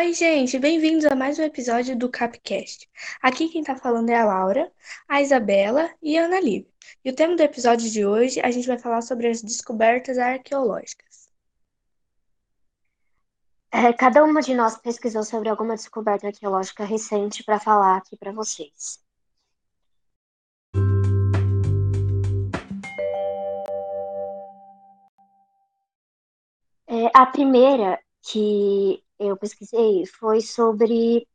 Oi, gente, bem-vindos a mais um episódio do Capcast. Aqui quem tá falando é a Laura, a Isabela e a Ana Lívia. E o tema do episódio de hoje a gente vai falar sobre as descobertas arqueológicas. É, cada uma de nós pesquisou sobre alguma descoberta arqueológica recente para falar aqui para vocês. É, a primeira que eu pesquisei foi sobre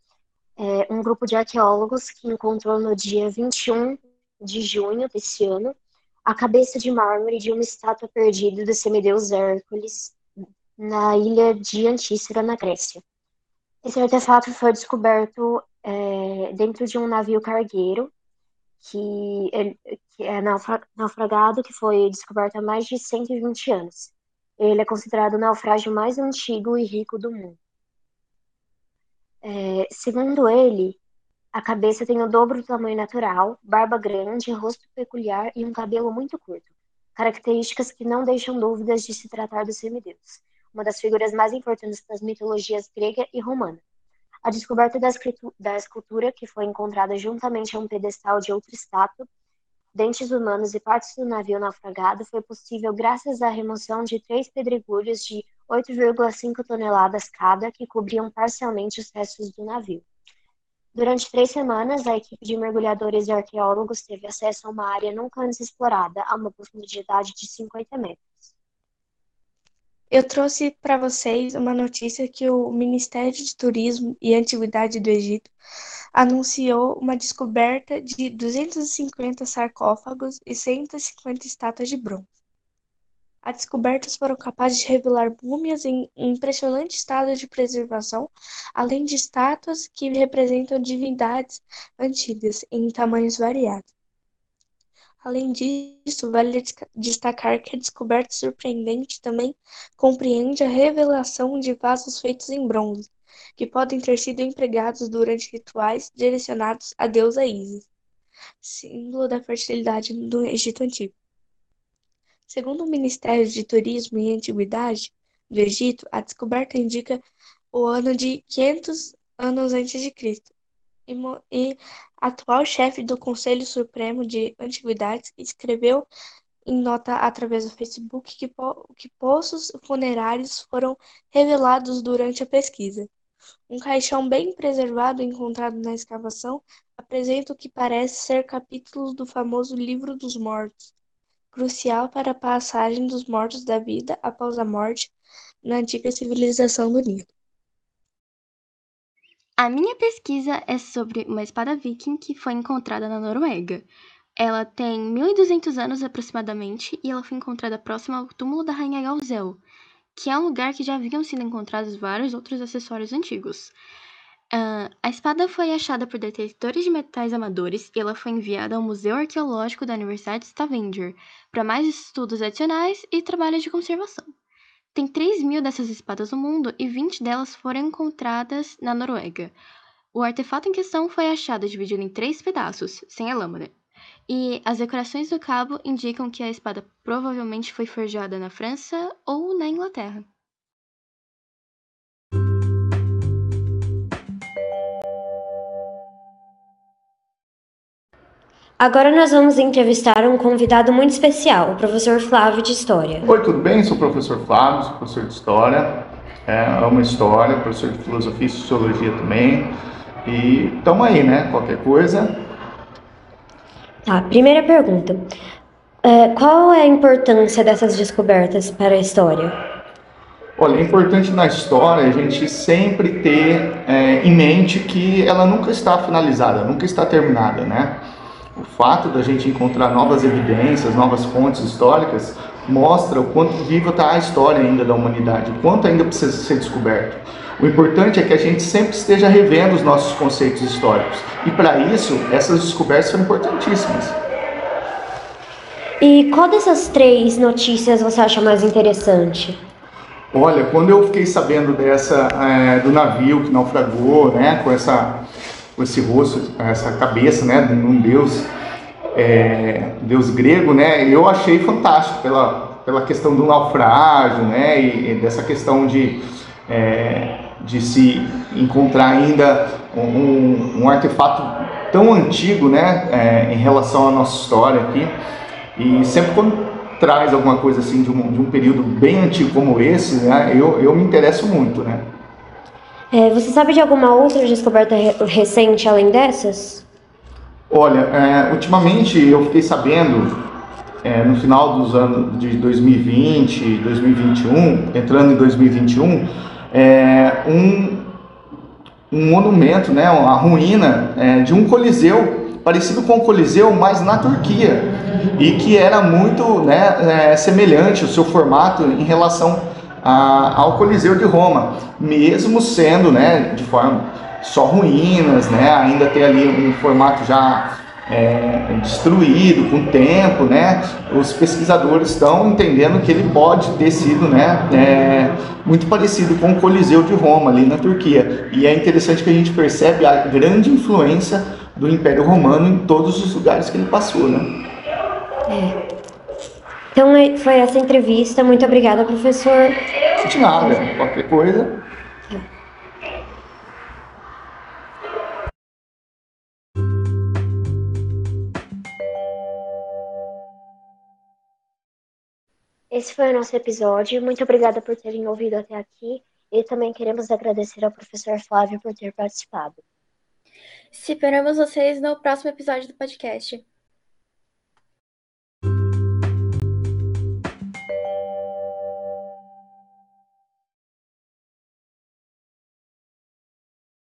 é, um grupo de arqueólogos que encontrou no dia 21 de junho desse ano a cabeça de mármore de uma estátua perdida do semideus Hércules na ilha de Antícera, na Grécia. Esse artefato foi descoberto é, dentro de um navio cargueiro que, que é naufragado, que foi descoberto há mais de 120 anos. Ele é considerado o naufrágio mais antigo e rico do mundo. É, segundo ele, a cabeça tem o dobro do tamanho natural, barba grande, rosto peculiar e um cabelo muito curto. Características que não deixam dúvidas de se tratar do semideus, uma das figuras mais importantes das mitologias grega e romana. A descoberta da escultura, que foi encontrada juntamente a um pedestal de outra estátua, dentes humanos e partes do navio naufragado, foi possível graças à remoção de três pedregulhos de 8,5 toneladas cada, que cobriam parcialmente os restos do navio. Durante três semanas, a equipe de mergulhadores e arqueólogos teve acesso a uma área nunca antes explorada, a uma profundidade de 50 metros. Eu trouxe para vocês uma notícia que o Ministério de Turismo e Antiguidade do Egito anunciou uma descoberta de 250 sarcófagos e 150 estátuas de bronze. As descobertas foram capazes de revelar múmias em impressionante estado de preservação, além de estátuas que representam divindades antigas em tamanhos variados. Além disso, vale destacar que a descoberta surpreendente também compreende a revelação de vasos feitos em bronze, que podem ter sido empregados durante rituais direcionados à deusa Isis, símbolo da fertilidade do Egito Antigo. Segundo o Ministério de Turismo e Antiguidade do Egito, a descoberta indica o ano de 500 anos antes de Cristo. E, e atual chefe do Conselho Supremo de Antiguidades escreveu em nota através do Facebook que, po que poços funerários foram revelados durante a pesquisa. Um caixão bem preservado encontrado na escavação apresenta o que parece ser capítulos do famoso Livro dos Mortos, crucial para a passagem dos mortos da vida após a morte na antiga civilização do Nilo. A minha pesquisa é sobre uma espada viking que foi encontrada na Noruega. Ela tem 1.200 anos aproximadamente e ela foi encontrada próxima ao túmulo da Rainha Galzel, que é um lugar que já haviam sido encontrados vários outros acessórios antigos. A espada foi achada por detectores de metais amadores e ela foi enviada ao Museu Arqueológico da Universidade de Stavanger para mais estudos adicionais e trabalhos de conservação. Tem 3 mil dessas espadas no mundo e 20 delas foram encontradas na Noruega. O artefato em questão foi achado dividido em três pedaços, sem a lâmina. E as decorações do cabo indicam que a espada provavelmente foi forjada na França ou na Inglaterra. Agora nós vamos entrevistar um convidado muito especial, o professor Flávio de História. Oi, tudo bem? Sou o professor Flávio, sou professor de História, é, amo História, professor de Filosofia e Sociologia também. E estamos aí, né? Qualquer coisa. Tá, primeira pergunta. É, qual é a importância dessas descobertas para a história? Olha, é importante na história a gente sempre ter é, em mente que ela nunca está finalizada, nunca está terminada, né? O fato da gente encontrar novas evidências, novas fontes históricas, mostra o quanto viva está a história ainda da humanidade, o quanto ainda precisa ser descoberto. O importante é que a gente sempre esteja revendo os nossos conceitos históricos. E para isso, essas descobertas são importantíssimas. E qual dessas três notícias você acha mais interessante? Olha, quando eu fiquei sabendo dessa é, do navio que naufragou, né, com essa com esse rosto, essa cabeça, né, de um deus, é, deus grego, né, eu achei fantástico pela, pela questão do naufrágio, né, e, e dessa questão de, é, de se encontrar ainda um, um artefato tão antigo, né, é, em relação à nossa história aqui. E sempre quando traz alguma coisa assim de um, de um período bem antigo como esse, né, eu, eu me interesso muito, né. É, você sabe de alguma outra descoberta re recente além dessas? Olha, é, ultimamente eu fiquei sabendo, é, no final dos anos de 2020, 2021, entrando em 2021, é, um, um monumento, né, uma ruína é, de um coliseu parecido com o coliseu, mas na Turquia e que era muito né, é, semelhante o seu formato em relação a, ao coliseu de Roma, mesmo sendo né, de forma só ruínas, né, ainda tem ali um formato já é, destruído com o tempo, né? Os pesquisadores estão entendendo que ele pode ter sido, né, é, muito parecido com o Coliseu de Roma ali na Turquia. E é interessante que a gente percebe a grande influência do Império Romano em todos os lugares que ele passou, né? É. Então foi essa entrevista. Muito obrigada, professor. De nada. Qualquer coisa. Esse foi o nosso episódio. Muito obrigada por terem ouvido até aqui. E também queremos agradecer ao professor Flávio por ter participado. Esperamos vocês no próximo episódio do podcast.